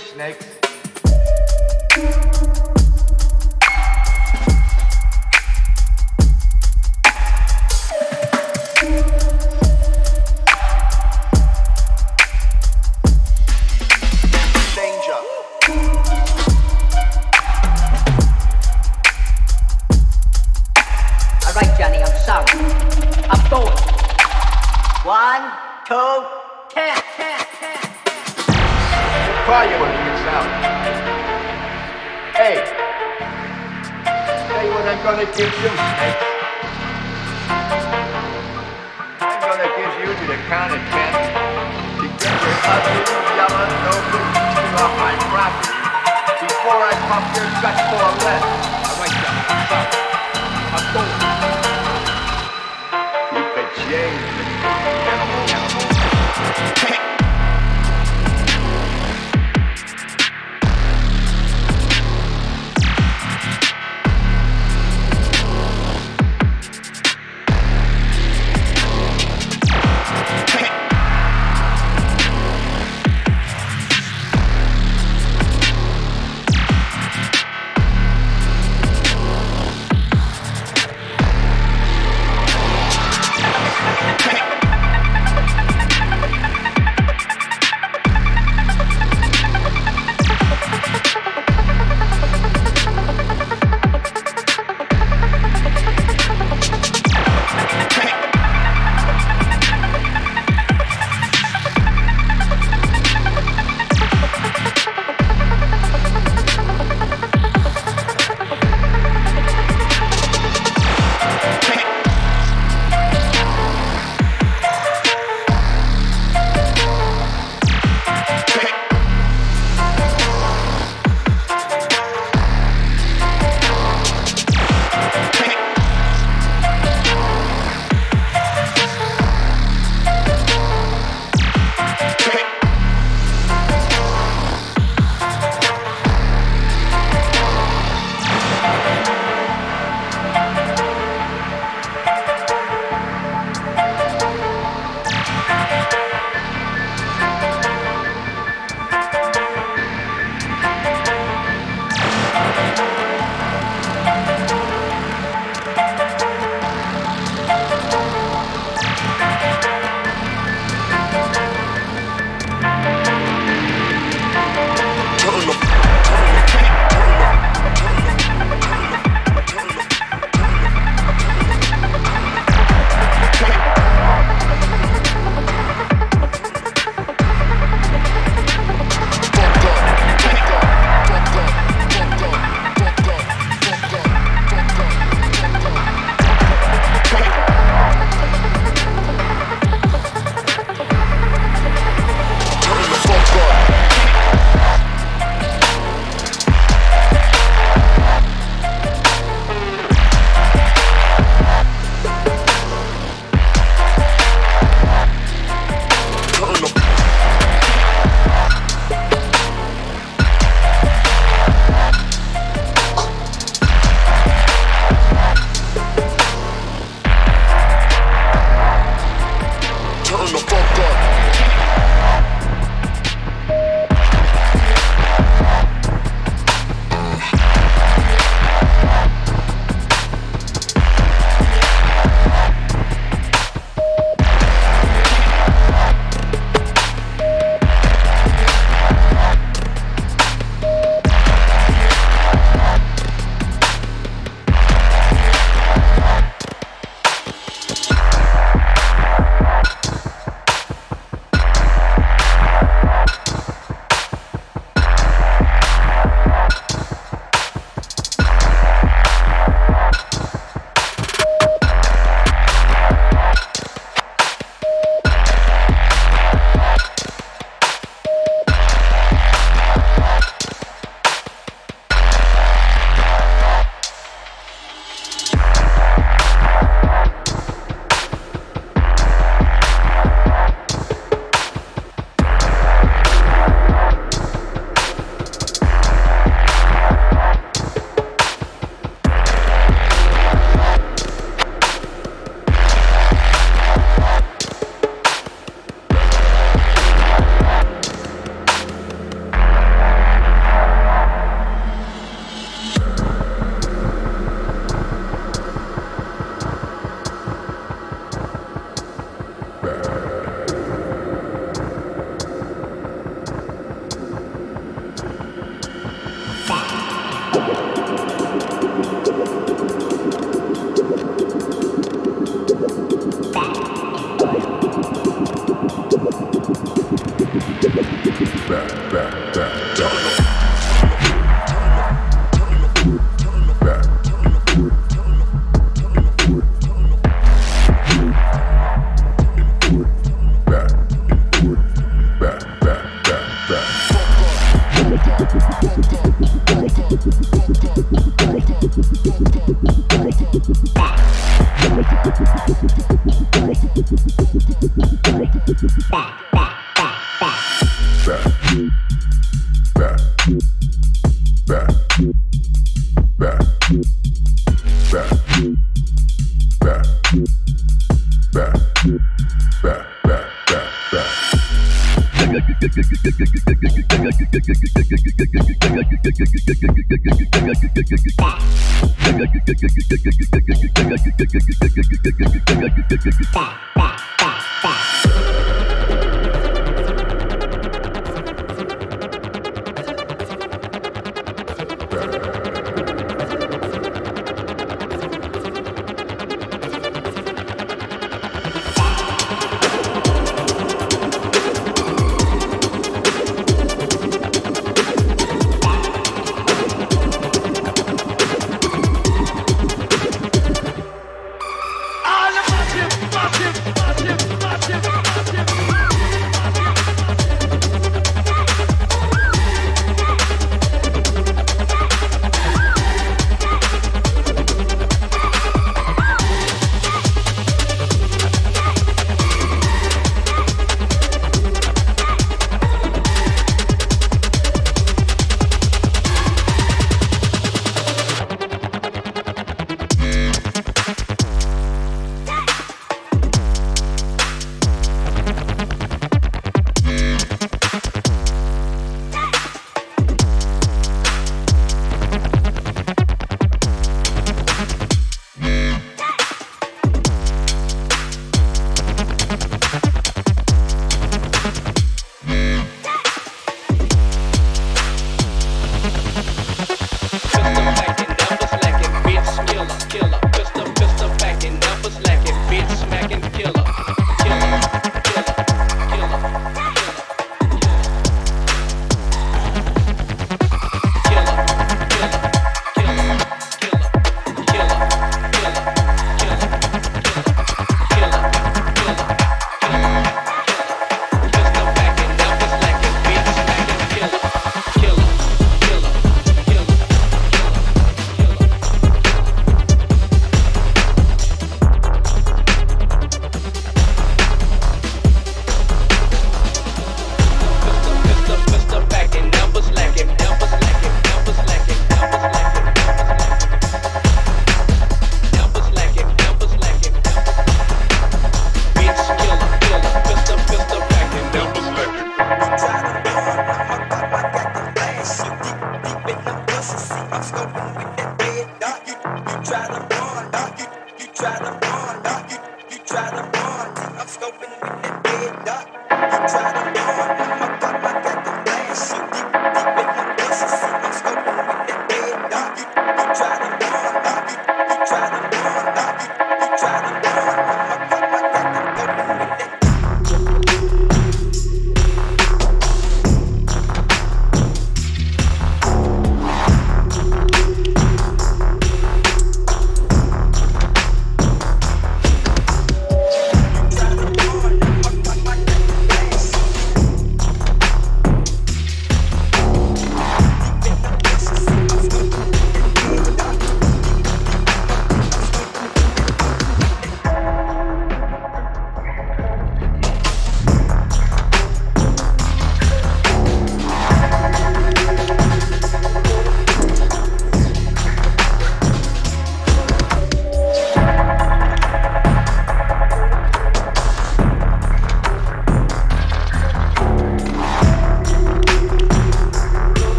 snake. kind of tent to get your ugly yellow noble eating off my property before I pop your gut for a lead. I like that. Stop. I'm going. Keep it changed, animal. animal.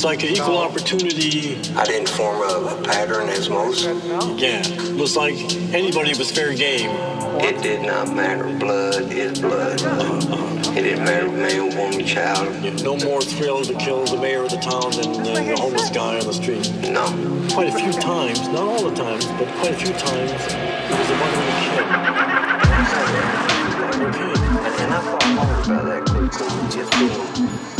Was like an equal opportunity. I didn't form a, a pattern as most. Yeah, it was like anybody was fair game. It did not matter. Blood is blood. Uh-huh. It didn't matter man, woman, child. Yeah, no more thrill to kill the mayor of the town than, the homeless guy on the street. No. Quite a few times, not all the times, but quite a few times, it was a mother and a kid. Okay. And, I thought about that it's been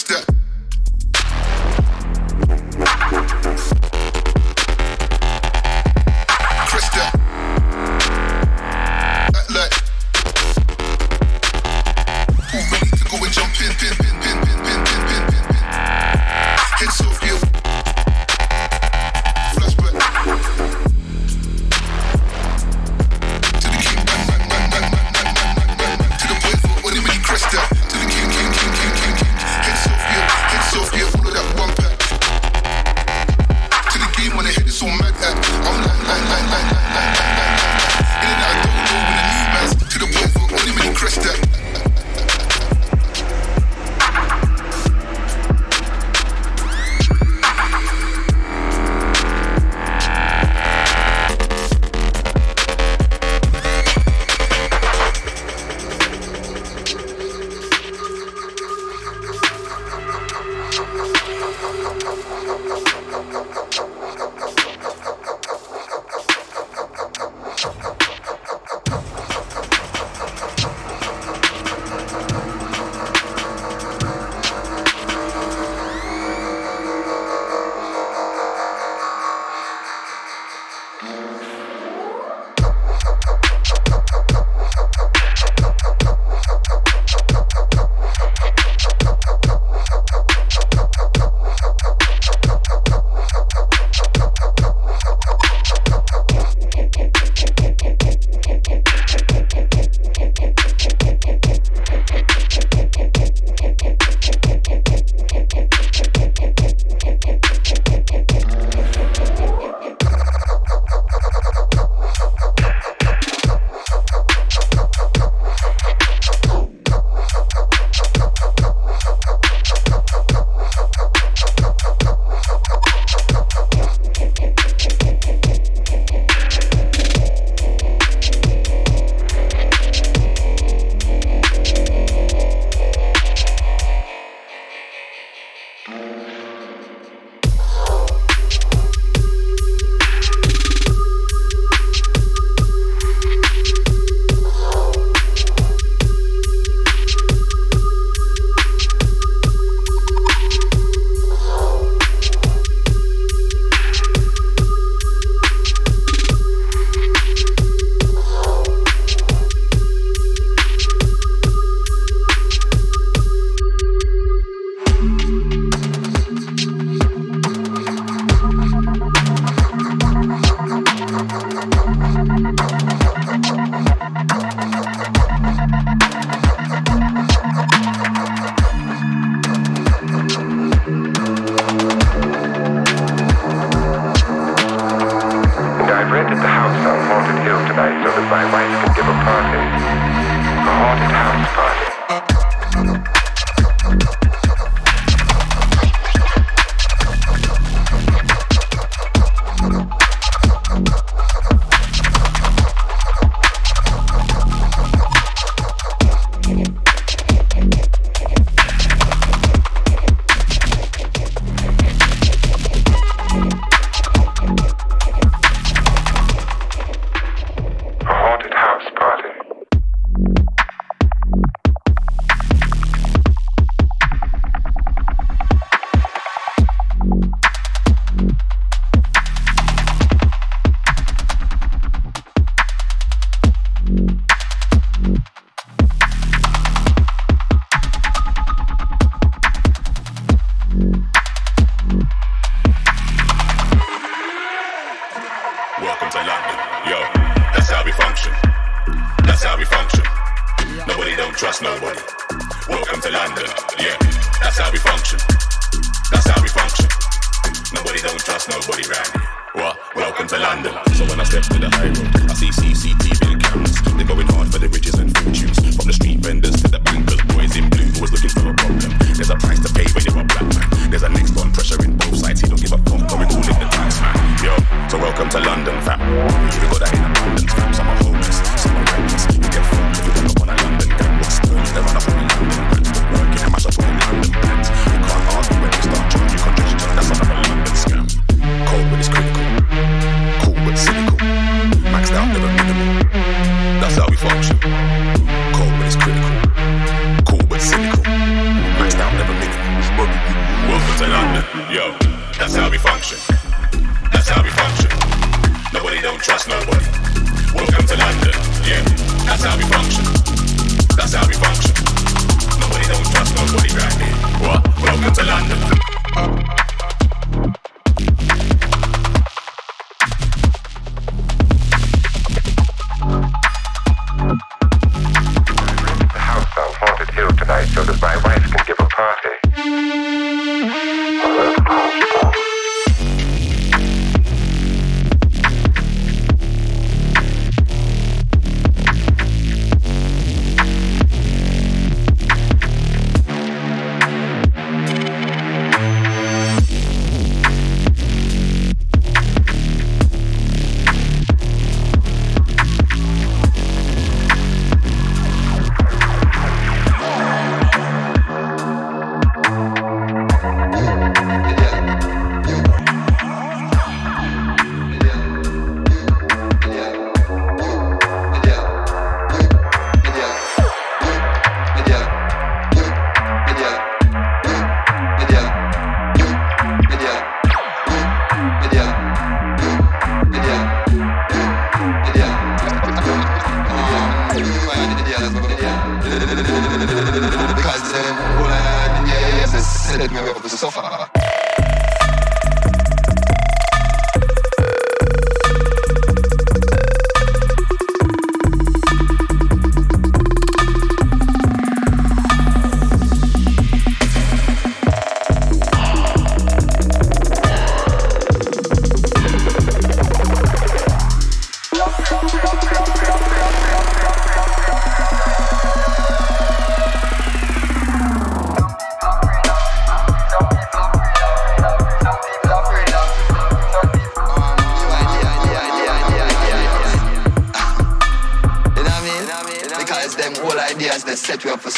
step.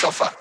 Suffer.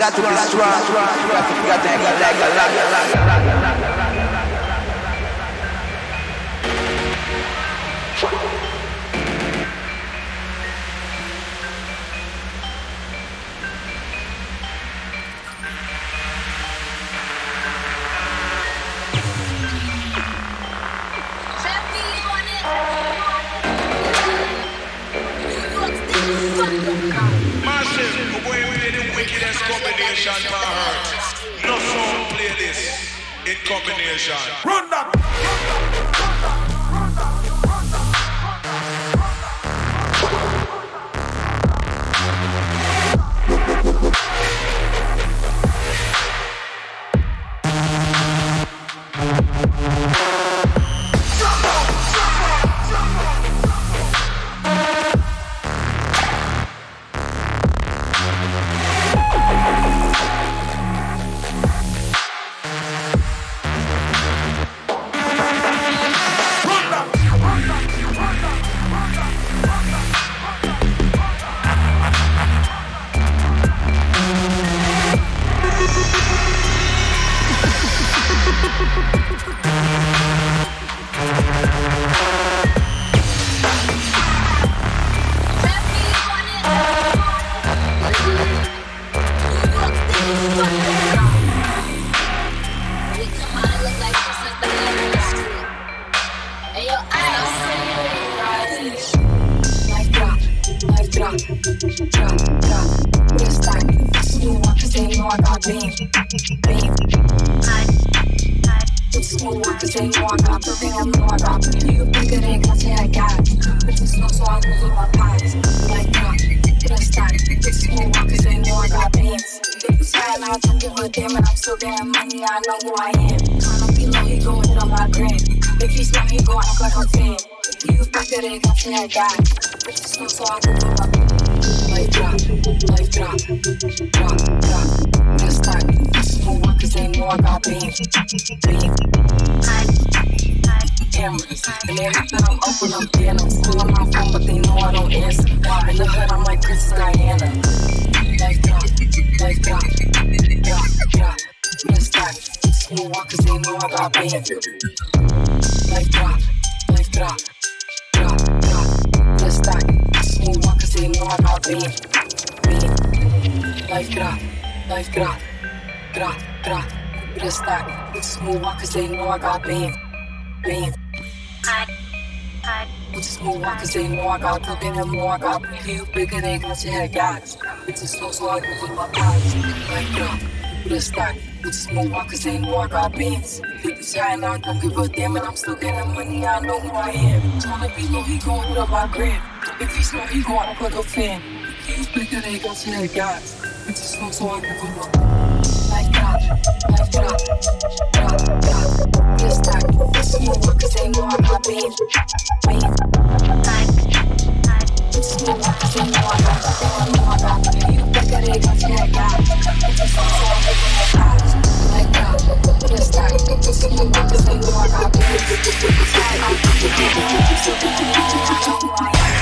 got to get strong. Got to got to got to got to got to Massive away wickedest combination for her. No song play this in combination. Run that! Drop, life drop, drop, drop. Just cause they know I got beam, beam. Cameras, and hop I'm up when I'm down. I'm still on my phone, but they know I don't answer. In the hood, I'm like Princess Diana. Life drop, life drop, drop, drop. Just stack. Smooth walk, they know I got beam. Life drop, life drop, drop, drop. Just stack. Smooth walk, cause they know I got beam, beam. Life drop, life drop, drop, drop. Just stack. Smooth walk, cause they know I got beam, beam. With the smooth walk, cause they know I got the bigger more I got you bigger they got your head guys. It's a slow I can my eyes. Like drop, with a. We just walkers ain't more about bands. Niggas high and I don't give a damn, and I'm still getting money. I know who I am. Tryna be low, he gon' put up my gram. If he's low, he going gon' plug a fan. He's bigger than gon' tell guys. It's just low, so I give him up. Like God, like God, God, God. Real stock, it's more walkers ain't more about bands. Bands, like. It's more walkers ain't more about bands. More about bands. You bigger than gon' tell guys. It's just low, so I give him up. Thank you.